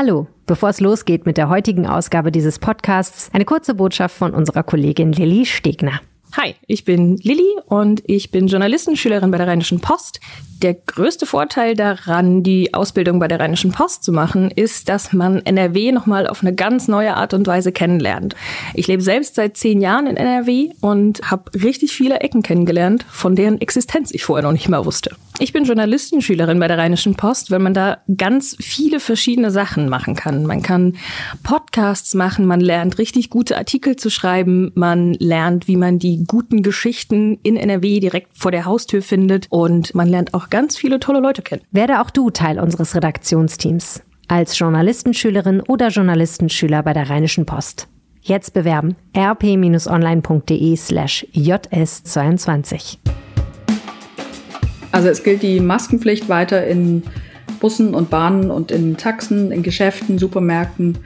Hallo, bevor es losgeht mit der heutigen Ausgabe dieses Podcasts, eine kurze Botschaft von unserer Kollegin Lilly Stegner. Hi, ich bin Lilly und ich bin Journalistenschülerin bei der Rheinischen Post. Der größte Vorteil daran, die Ausbildung bei der Rheinischen Post zu machen, ist, dass man NRW nochmal auf eine ganz neue Art und Weise kennenlernt. Ich lebe selbst seit zehn Jahren in NRW und habe richtig viele Ecken kennengelernt, von deren Existenz ich vorher noch nicht mal wusste. Ich bin Journalistenschülerin bei der Rheinischen Post, weil man da ganz viele verschiedene Sachen machen kann. Man kann Podcasts machen, man lernt richtig gute Artikel zu schreiben, man lernt, wie man die guten Geschichten in NRW direkt vor der Haustür findet und man lernt auch ganz viele tolle Leute kennen. Werde auch du Teil unseres Redaktionsteams als Journalistenschülerin oder Journalistenschüler bei der Rheinischen Post. Jetzt bewerben rp-online.de slash js22. Also es gilt die Maskenpflicht weiter in Bussen und Bahnen und in Taxen, in Geschäften, Supermärkten,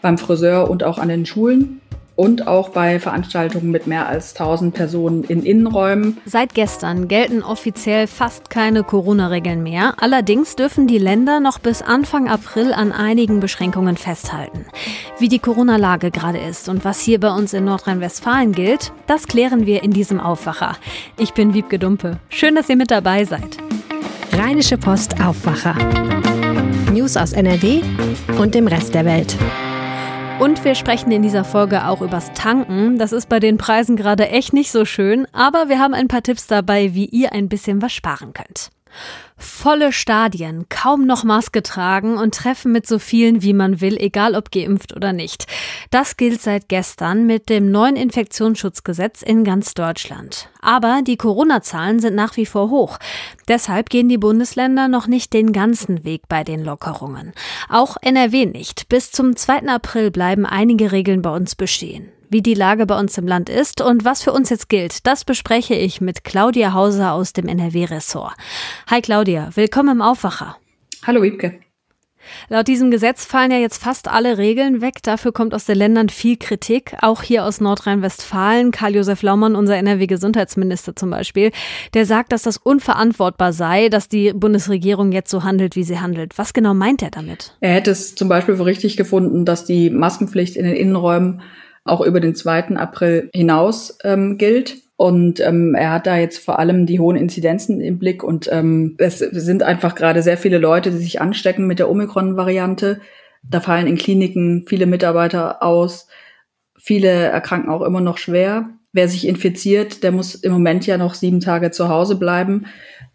beim Friseur und auch an den Schulen und auch bei Veranstaltungen mit mehr als 1000 Personen in Innenräumen. Seit gestern gelten offiziell fast keine Corona-Regeln mehr. Allerdings dürfen die Länder noch bis Anfang April an einigen Beschränkungen festhalten. Wie die Corona-Lage gerade ist und was hier bei uns in Nordrhein-Westfalen gilt, das klären wir in diesem Aufwacher. Ich bin Wiebke Dumpe. Schön, dass ihr mit dabei seid. Rheinische Post Aufwacher. News aus NRW und dem Rest der Welt. Und wir sprechen in dieser Folge auch übers Tanken. Das ist bei den Preisen gerade echt nicht so schön, aber wir haben ein paar Tipps dabei, wie ihr ein bisschen was sparen könnt. Volle Stadien, kaum noch Maske tragen und treffen mit so vielen, wie man will, egal ob geimpft oder nicht. Das gilt seit gestern mit dem neuen Infektionsschutzgesetz in ganz Deutschland. Aber die Corona-Zahlen sind nach wie vor hoch. Deshalb gehen die Bundesländer noch nicht den ganzen Weg bei den Lockerungen. Auch NRW nicht. Bis zum 2. April bleiben einige Regeln bei uns bestehen wie die Lage bei uns im Land ist und was für uns jetzt gilt, das bespreche ich mit Claudia Hauser aus dem NRW-Ressort. Hi Claudia, willkommen im Aufwacher. Hallo Wiebke. Laut diesem Gesetz fallen ja jetzt fast alle Regeln weg. Dafür kommt aus den Ländern viel Kritik. Auch hier aus Nordrhein-Westfalen. Karl-Josef Laumann, unser NRW-Gesundheitsminister zum Beispiel, der sagt, dass das unverantwortbar sei, dass die Bundesregierung jetzt so handelt, wie sie handelt. Was genau meint er damit? Er hätte es zum Beispiel für richtig gefunden, dass die Maskenpflicht in den Innenräumen auch über den 2. April hinaus ähm, gilt. Und ähm, er hat da jetzt vor allem die hohen Inzidenzen im Blick und ähm, es sind einfach gerade sehr viele Leute, die sich anstecken mit der Omikron-Variante. Da fallen in Kliniken viele Mitarbeiter aus. Viele erkranken auch immer noch schwer. Wer sich infiziert, der muss im Moment ja noch sieben Tage zu Hause bleiben.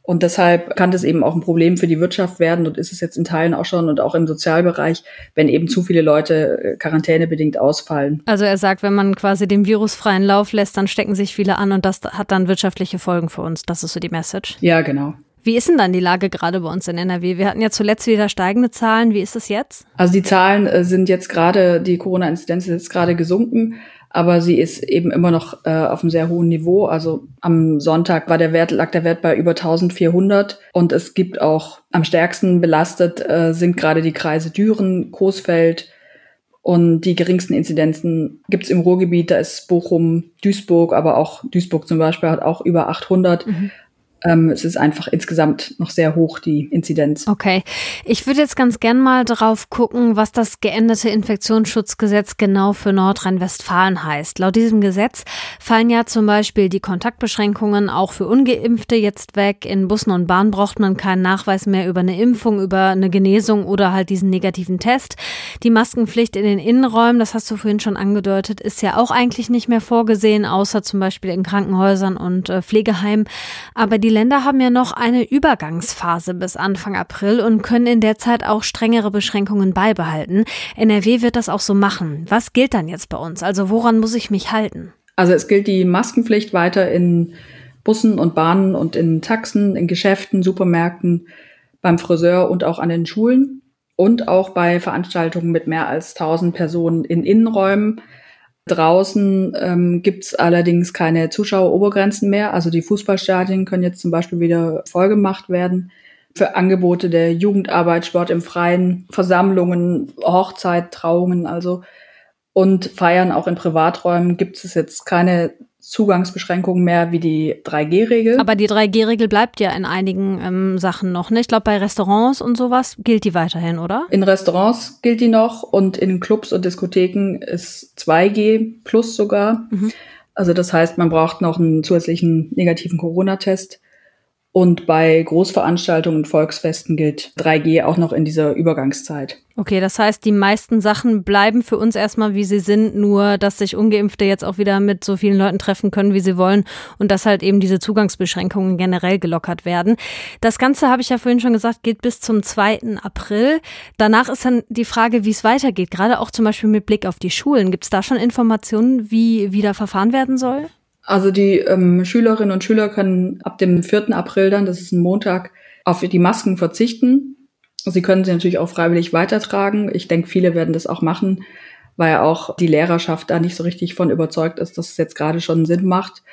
Und deshalb kann das eben auch ein Problem für die Wirtschaft werden und ist es jetzt in Teilen auch schon und auch im Sozialbereich, wenn eben zu viele Leute äh, quarantänebedingt ausfallen. Also er sagt, wenn man quasi dem Virus freien Lauf lässt, dann stecken sich viele an und das hat dann wirtschaftliche Folgen für uns. Das ist so die Message. Ja, genau. Wie ist denn dann die Lage gerade bei uns in NRW? Wir hatten ja zuletzt wieder steigende Zahlen. Wie ist es jetzt? Also die Zahlen äh, sind jetzt gerade, die Corona-Inzidenz ist jetzt gerade gesunken aber sie ist eben immer noch äh, auf einem sehr hohen Niveau. Also am Sonntag war der Wert, lag der Wert bei über 1400 und es gibt auch am stärksten belastet äh, sind gerade die Kreise Düren, Coesfeld und die geringsten Inzidenzen gibt's im Ruhrgebiet. Da ist Bochum, Duisburg, aber auch Duisburg zum Beispiel hat auch über 800. Mhm. Ähm, es ist einfach insgesamt noch sehr hoch, die Inzidenz. Okay. Ich würde jetzt ganz gern mal drauf gucken, was das geänderte Infektionsschutzgesetz genau für Nordrhein-Westfalen heißt. Laut diesem Gesetz fallen ja zum Beispiel die Kontaktbeschränkungen auch für Ungeimpfte jetzt weg. In Bussen und Bahnen braucht man keinen Nachweis mehr über eine Impfung, über eine Genesung oder halt diesen negativen Test. Die Maskenpflicht in den Innenräumen, das hast du vorhin schon angedeutet, ist ja auch eigentlich nicht mehr vorgesehen, außer zum Beispiel in Krankenhäusern und äh, Pflegeheimen. Aber die die Länder haben ja noch eine Übergangsphase bis Anfang April und können in der Zeit auch strengere Beschränkungen beibehalten. NRW wird das auch so machen. Was gilt dann jetzt bei uns? Also woran muss ich mich halten? Also es gilt die Maskenpflicht weiter in Bussen und Bahnen und in Taxen, in Geschäften, Supermärkten, beim Friseur und auch an den Schulen und auch bei Veranstaltungen mit mehr als 1000 Personen in Innenräumen. Draußen ähm, gibt es allerdings keine Zuschauerobergrenzen mehr. Also die Fußballstadien können jetzt zum Beispiel wieder vollgemacht werden. Für Angebote der Jugendarbeit, Sport im Freien, Versammlungen, Hochzeit, Trauungen, also und Feiern auch in Privaträumen gibt es jetzt keine Zugangsbeschränkungen mehr wie die 3G-Regel. Aber die 3G-Regel bleibt ja in einigen ähm, Sachen noch. Ne? Ich glaube, bei Restaurants und sowas gilt die weiterhin, oder? In Restaurants gilt die noch und in Clubs und Diskotheken ist 2G plus sogar. Mhm. Also das heißt, man braucht noch einen zusätzlichen negativen Corona-Test. Und bei Großveranstaltungen und Volksfesten gilt 3G auch noch in dieser Übergangszeit. Okay, das heißt, die meisten Sachen bleiben für uns erstmal, wie sie sind, nur dass sich ungeimpfte jetzt auch wieder mit so vielen Leuten treffen können, wie sie wollen und dass halt eben diese Zugangsbeschränkungen generell gelockert werden. Das Ganze, habe ich ja vorhin schon gesagt, geht bis zum 2. April. Danach ist dann die Frage, wie es weitergeht, gerade auch zum Beispiel mit Blick auf die Schulen. Gibt es da schon Informationen, wie wieder verfahren werden soll? Also die ähm, Schülerinnen und Schüler können ab dem 4. April dann, das ist ein Montag, auf die Masken verzichten. Sie können sie natürlich auch freiwillig weitertragen. Ich denke, viele werden das auch machen, weil auch die Lehrerschaft da nicht so richtig von überzeugt ist, dass es jetzt gerade schon Sinn macht.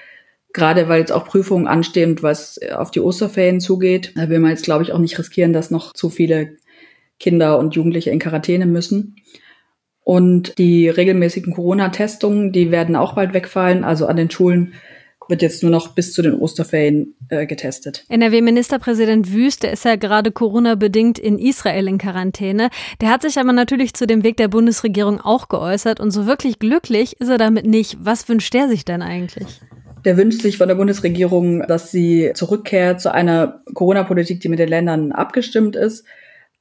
Gerade weil jetzt auch Prüfungen anstehen und was auf die Osterferien zugeht, da will man jetzt, glaube ich, auch nicht riskieren, dass noch zu viele Kinder und Jugendliche in Quarantäne müssen. Und die regelmäßigen Corona-Testungen, die werden auch bald wegfallen. Also an den Schulen wird jetzt nur noch bis zu den Osterferien äh, getestet. NRW-Ministerpräsident Wüst, der ist ja gerade Corona-bedingt in Israel in Quarantäne. Der hat sich aber natürlich zu dem Weg der Bundesregierung auch geäußert und so wirklich glücklich ist er damit nicht. Was wünscht der sich denn eigentlich? Der wünscht sich von der Bundesregierung, dass sie zurückkehrt zu einer Corona-Politik, die mit den Ländern abgestimmt ist.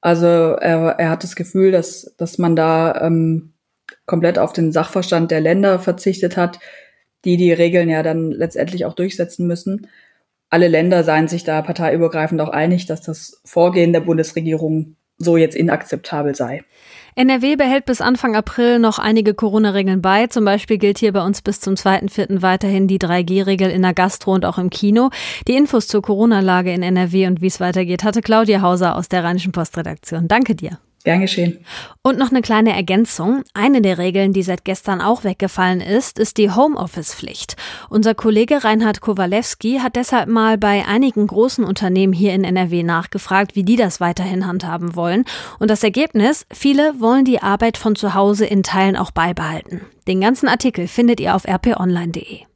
Also er, er hat das Gefühl, dass, dass man da ähm, komplett auf den Sachverstand der Länder verzichtet hat, die die Regeln ja dann letztendlich auch durchsetzen müssen. Alle Länder seien sich da parteiübergreifend auch einig, dass das Vorgehen der Bundesregierung so jetzt inakzeptabel sei. NRW behält bis Anfang April noch einige Corona-Regeln bei. Zum Beispiel gilt hier bei uns bis zum 2.4. weiterhin die 3G-Regel in der Gastro und auch im Kino. Die Infos zur Corona-Lage in NRW und wie es weitergeht, hatte Claudia Hauser aus der Rheinischen Postredaktion. Danke dir. Gern geschehen. Und noch eine kleine Ergänzung. Eine der Regeln, die seit gestern auch weggefallen ist, ist die Homeoffice-Pflicht. Unser Kollege Reinhard Kowalewski hat deshalb mal bei einigen großen Unternehmen hier in NRW nachgefragt, wie die das weiterhin handhaben wollen. Und das Ergebnis, viele wollen die Arbeit von zu Hause in Teilen auch beibehalten. Den ganzen Artikel findet ihr auf rponline.de.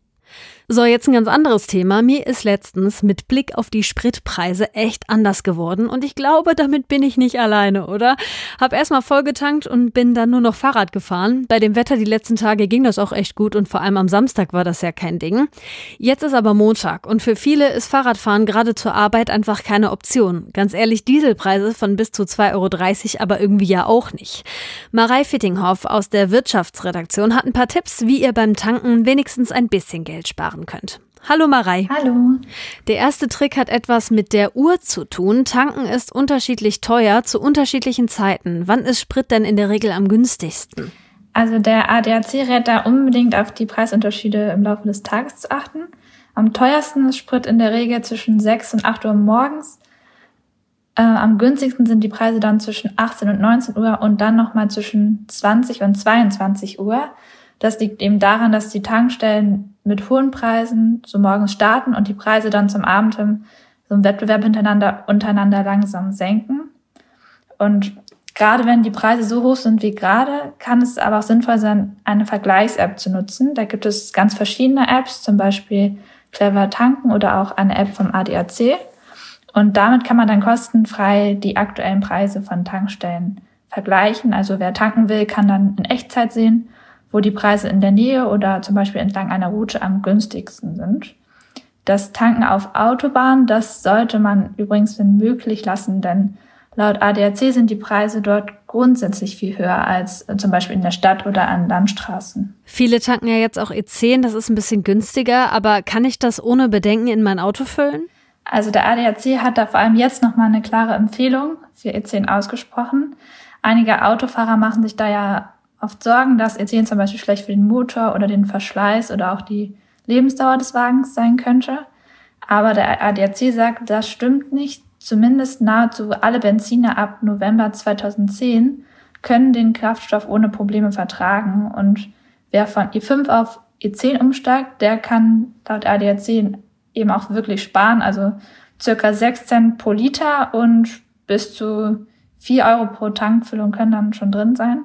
So, jetzt ein ganz anderes Thema. Mir ist letztens mit Blick auf die Spritpreise echt anders geworden und ich glaube, damit bin ich nicht alleine, oder? Hab erstmal vollgetankt und bin dann nur noch Fahrrad gefahren. Bei dem Wetter die letzten Tage ging das auch echt gut und vor allem am Samstag war das ja kein Ding. Jetzt ist aber Montag und für viele ist Fahrradfahren gerade zur Arbeit einfach keine Option. Ganz ehrlich, Dieselpreise von bis zu 2,30 Euro aber irgendwie ja auch nicht. Marei Fittinghoff aus der Wirtschaftsredaktion hat ein paar Tipps, wie ihr beim Tanken wenigstens ein bisschen Geld sparen machen könnt. Hallo Marei. Hallo. Der erste Trick hat etwas mit der Uhr zu tun. Tanken ist unterschiedlich teuer zu unterschiedlichen Zeiten. Wann ist Sprit denn in der Regel am günstigsten? Also der ADAC rät da unbedingt auf die Preisunterschiede im Laufe des Tages zu achten. Am teuersten ist Sprit in der Regel zwischen 6 und 8 Uhr morgens. Äh, am günstigsten sind die Preise dann zwischen 18 und 19 Uhr und dann nochmal zwischen 20 und 22 Uhr. Das liegt eben daran, dass die Tankstellen mit hohen Preisen so morgens starten und die Preise dann zum Abend hin so im Wettbewerb hintereinander, untereinander langsam senken. Und gerade wenn die Preise so hoch sind wie gerade, kann es aber auch sinnvoll sein, eine Vergleichs-App zu nutzen. Da gibt es ganz verschiedene Apps, zum Beispiel Clever Tanken oder auch eine App vom ADAC. Und damit kann man dann kostenfrei die aktuellen Preise von Tankstellen vergleichen. Also wer tanken will, kann dann in Echtzeit sehen, wo die Preise in der Nähe oder zum Beispiel entlang einer Route am günstigsten sind. Das Tanken auf Autobahnen, das sollte man übrigens wenn möglich lassen, denn laut ADAC sind die Preise dort grundsätzlich viel höher als zum Beispiel in der Stadt oder an Landstraßen. Viele tanken ja jetzt auch E10, das ist ein bisschen günstiger, aber kann ich das ohne Bedenken in mein Auto füllen? Also der ADAC hat da vor allem jetzt nochmal eine klare Empfehlung für E10 ausgesprochen. Einige Autofahrer machen sich da ja oft Sorgen, dass Ethen zum Beispiel schlecht für den Motor oder den Verschleiß oder auch die Lebensdauer des Wagens sein könnte. Aber der ADAC sagt, das stimmt nicht. Zumindest nahezu alle Benziner ab November 2010 können den Kraftstoff ohne Probleme vertragen. Und wer von E5 auf E10 umsteigt, der kann laut ADAC eben auch wirklich sparen. Also circa 6 Cent pro Liter und bis zu 4 Euro pro Tankfüllung können dann schon drin sein.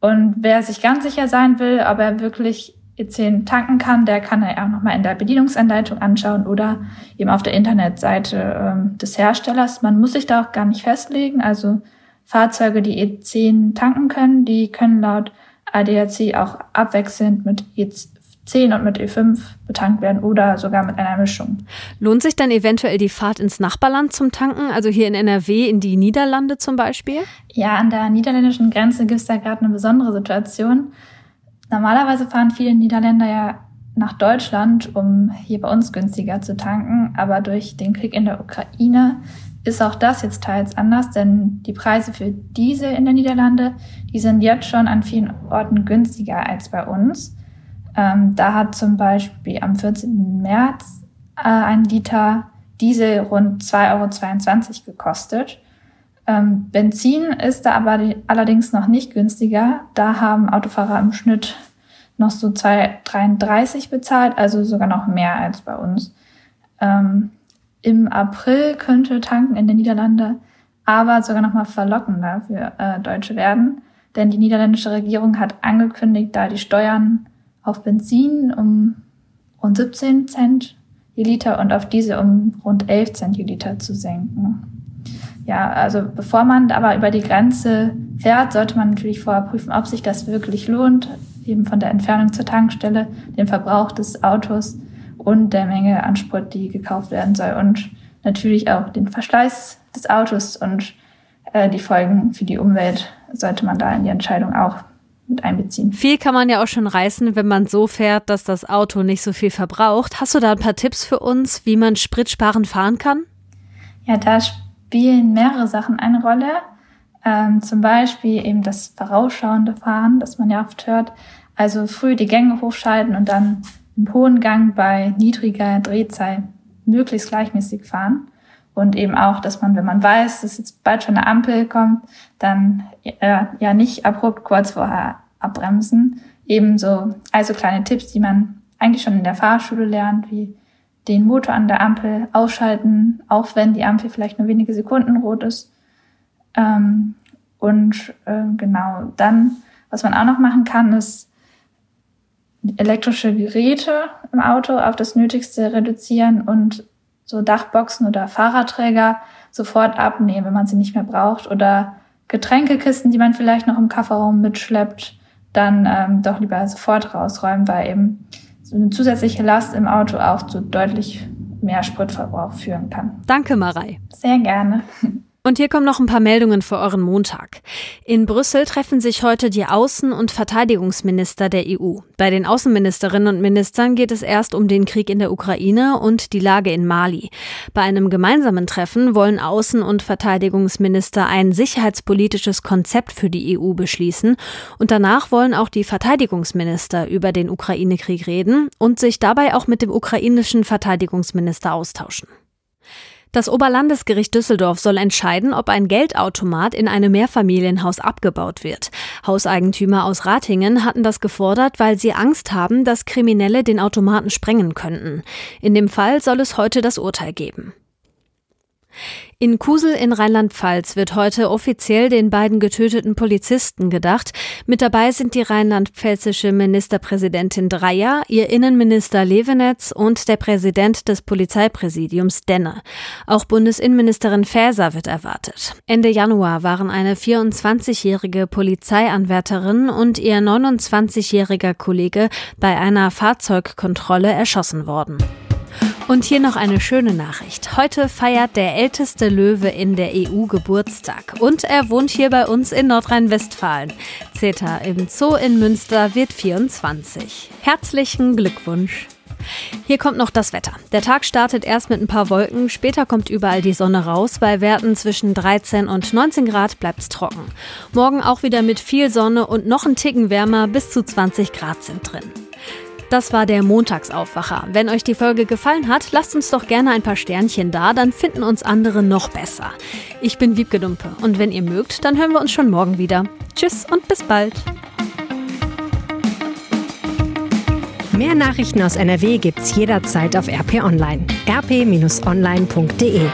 Und wer sich ganz sicher sein will, ob er wirklich E10 tanken kann, der kann er auch nochmal in der Bedienungsanleitung anschauen oder eben auf der Internetseite ähm, des Herstellers. Man muss sich da auch gar nicht festlegen. Also Fahrzeuge, die E10 tanken können, die können laut ADAC auch abwechselnd mit E10 und mit E5 betankt werden oder sogar mit einer Mischung. Lohnt sich dann eventuell die Fahrt ins Nachbarland zum Tanken, also hier in NRW in die Niederlande zum Beispiel? Ja, an der niederländischen Grenze gibt es da gerade eine besondere Situation. Normalerweise fahren viele Niederländer ja nach Deutschland, um hier bei uns günstiger zu tanken, aber durch den Krieg in der Ukraine ist auch das jetzt teils anders, denn die Preise für Diesel in den Niederlande, die sind jetzt schon an vielen Orten günstiger als bei uns. Ähm, da hat zum Beispiel am 14. März äh, ein Liter Diesel rund 2,22 Euro gekostet. Ähm, Benzin ist da aber die, allerdings noch nicht günstiger. Da haben Autofahrer im Schnitt noch so 2,33 bezahlt, also sogar noch mehr als bei uns. Ähm, im April könnte Tanken in den Niederlanden aber sogar noch mal verlockender für äh, Deutsche werden, denn die niederländische Regierung hat angekündigt, da die Steuern auf Benzin um rund 17 Cent je Liter und auf Diesel um rund 11 Cent je Liter zu senken. Ja, also bevor man aber über die Grenze fährt, sollte man natürlich vorher prüfen, ob sich das wirklich lohnt, eben von der Entfernung zur Tankstelle, den Verbrauch des Autos und der Menge an Sprit, die gekauft werden soll und natürlich auch den Verschleiß des Autos und äh, die Folgen für die Umwelt sollte man da in die Entscheidung auch mit einbeziehen. Viel kann man ja auch schon reißen, wenn man so fährt, dass das Auto nicht so viel verbraucht. Hast du da ein paar Tipps für uns, wie man spritsparend fahren kann? Ja, da spielen mehrere Sachen eine Rolle. Ähm, zum Beispiel eben das vorausschauende Fahren, das man ja oft hört. Also früh die Gänge hochschalten und dann im hohen Gang bei niedriger Drehzahl möglichst gleichmäßig fahren. Und eben auch, dass man, wenn man weiß, dass jetzt bald schon eine Ampel kommt, dann äh, ja nicht abrupt kurz vorher abbremsen. Ebenso, also kleine Tipps, die man eigentlich schon in der Fahrschule lernt, wie den Motor an der Ampel ausschalten, auch wenn die Ampel vielleicht nur wenige Sekunden rot ist. Ähm, und äh, genau, dann, was man auch noch machen kann, ist elektrische Geräte im Auto auf das Nötigste reduzieren und so Dachboxen oder Fahrradträger sofort abnehmen, wenn man sie nicht mehr braucht oder Getränkekisten, die man vielleicht noch im Kofferraum mitschleppt, dann ähm, doch lieber sofort rausräumen, weil eben so eine zusätzliche Last im Auto auch zu deutlich mehr Spritverbrauch führen kann. Danke, Marei. Sehr gerne. Und hier kommen noch ein paar Meldungen für euren Montag. In Brüssel treffen sich heute die Außen- und Verteidigungsminister der EU. Bei den Außenministerinnen und Ministern geht es erst um den Krieg in der Ukraine und die Lage in Mali. Bei einem gemeinsamen Treffen wollen Außen- und Verteidigungsminister ein sicherheitspolitisches Konzept für die EU beschließen und danach wollen auch die Verteidigungsminister über den Ukraine-Krieg reden und sich dabei auch mit dem ukrainischen Verteidigungsminister austauschen. Das Oberlandesgericht Düsseldorf soll entscheiden, ob ein Geldautomat in einem Mehrfamilienhaus abgebaut wird. Hauseigentümer aus Ratingen hatten das gefordert, weil sie Angst haben, dass Kriminelle den Automaten sprengen könnten. In dem Fall soll es heute das Urteil geben. In Kusel in Rheinland-Pfalz wird heute offiziell den beiden getöteten Polizisten gedacht. Mit dabei sind die rheinland-pfälzische Ministerpräsidentin Dreyer, ihr Innenminister Levenetz und der Präsident des Polizeipräsidiums Denne. Auch Bundesinnenministerin Faeser wird erwartet. Ende Januar waren eine 24-jährige Polizeianwärterin und ihr 29-jähriger Kollege bei einer Fahrzeugkontrolle erschossen worden. Und hier noch eine schöne Nachricht. Heute feiert der älteste Löwe in der EU Geburtstag. Und er wohnt hier bei uns in Nordrhein-Westfalen. Zeta im Zoo in Münster wird 24. Herzlichen Glückwunsch. Hier kommt noch das Wetter. Der Tag startet erst mit ein paar Wolken, später kommt überall die Sonne raus. Bei Werten zwischen 13 und 19 Grad bleibt es trocken. Morgen auch wieder mit viel Sonne und noch ein Ticken wärmer, bis zu 20 Grad sind drin. Das war der Montagsaufwacher. Wenn euch die Folge gefallen hat, lasst uns doch gerne ein paar Sternchen da, dann finden uns andere noch besser. Ich bin Wiebke Dumpe und wenn ihr mögt, dann hören wir uns schon morgen wieder. Tschüss und bis bald. Mehr Nachrichten aus NRW gibt's jederzeit auf RP Online. rp-online.de